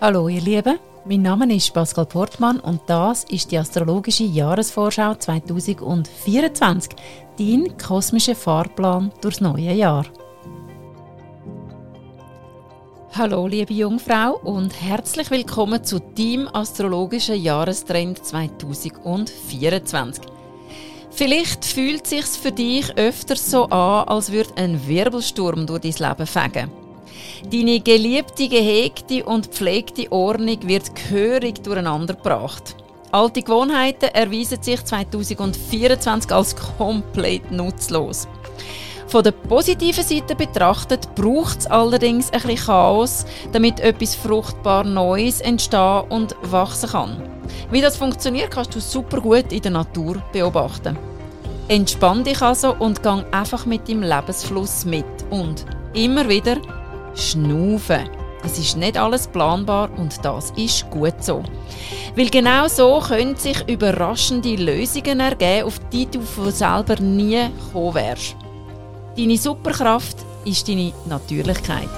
Hallo ihr Lieben, mein Name ist Pascal Portmann und das ist die astrologische Jahresvorschau 2024, dein kosmischer Fahrplan durchs neue Jahr. Hallo liebe Jungfrau und herzlich willkommen zu deinem astrologischen Jahrestrend 2024. Vielleicht fühlt es sich für dich öfter so an, als würde ein Wirbelsturm durch dein Leben fegen. Deine geliebte, gehegte und pflegte Ordnung wird gehörig durcheinandergebracht. Alte Gewohnheiten erweisen sich 2024 als komplett nutzlos. Von der positiven Seite betrachtet braucht es allerdings ein bisschen Chaos, damit etwas fruchtbar Neues entstehen und wachsen kann. Wie das funktioniert, kannst du super gut in der Natur beobachten. Entspann dich also und gang einfach mit dem Lebensfluss mit und immer wieder Schnaufen. Es ist nicht alles planbar und das ist gut so. Weil genau so können sich überraschende Lösungen ergeben, auf die du von selber nie gekommen wärst. Deine Superkraft ist deine Natürlichkeit.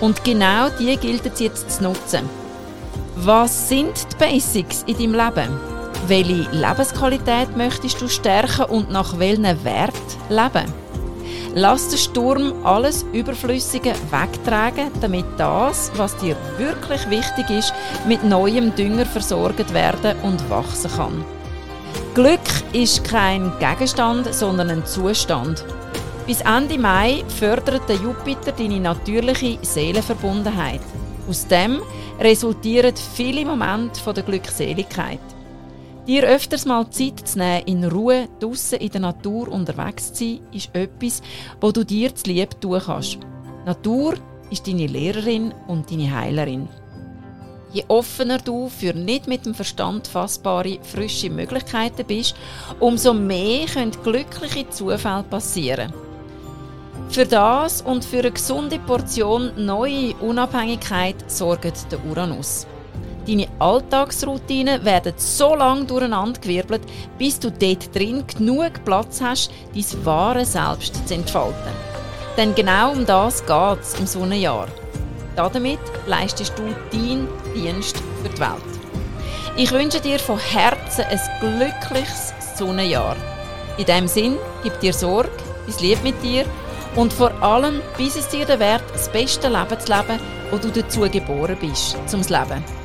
Und genau die gilt es jetzt zu nutzen. Was sind die Basics in deinem Leben? Welche Lebensqualität möchtest du stärken und nach welchen Wert leben? Lass den Sturm alles Überflüssige wegtragen, damit das, was dir wirklich wichtig ist, mit neuem Dünger versorgt werden und wachsen kann. Glück ist kein Gegenstand, sondern ein Zustand. Bis Ende Mai fördert der Jupiter deine natürliche Seelenverbundenheit. Aus dem resultieren viele Momente der Glückseligkeit. Dir öfters mal Zeit zu nehmen, in Ruhe draußen in der Natur unterwegs zu sein, ist etwas, wo du dir zu lieb tun kannst. Natur ist deine Lehrerin und deine Heilerin. Je offener du für nicht mit dem Verstand fassbare, frische Möglichkeiten bist, umso mehr können glückliche Zufälle passieren. Für das und für eine gesunde Portion neue Unabhängigkeit sorgt der Uranus. Deine Alltagsroutinen werden so lange durcheinandergewirbelt, bis du dort drin genug Platz hast, dein wahre Selbst zu entfalten. Denn genau um das geht es im Sonnenjahr. Damit leistest du deinen Dienst für die Welt. Ich wünsche dir von Herzen ein glückliches Sonnenjahr. In diesem Sinn, gib dir Sorge, bis Liebe mit dir und vor allem bis es dir der Wert, das beste Leben zu leben, wo du dazu geboren bist, zum Leben.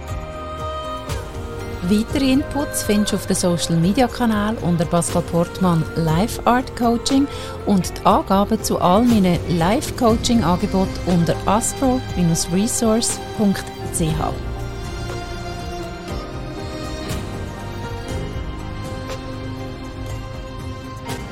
Weitere Inputs findest du auf dem Social Media Kanal unter Pascal Portmann Live Art Coaching und die Angaben zu all meinen Live Coaching Angeboten unter astro-resource.ch.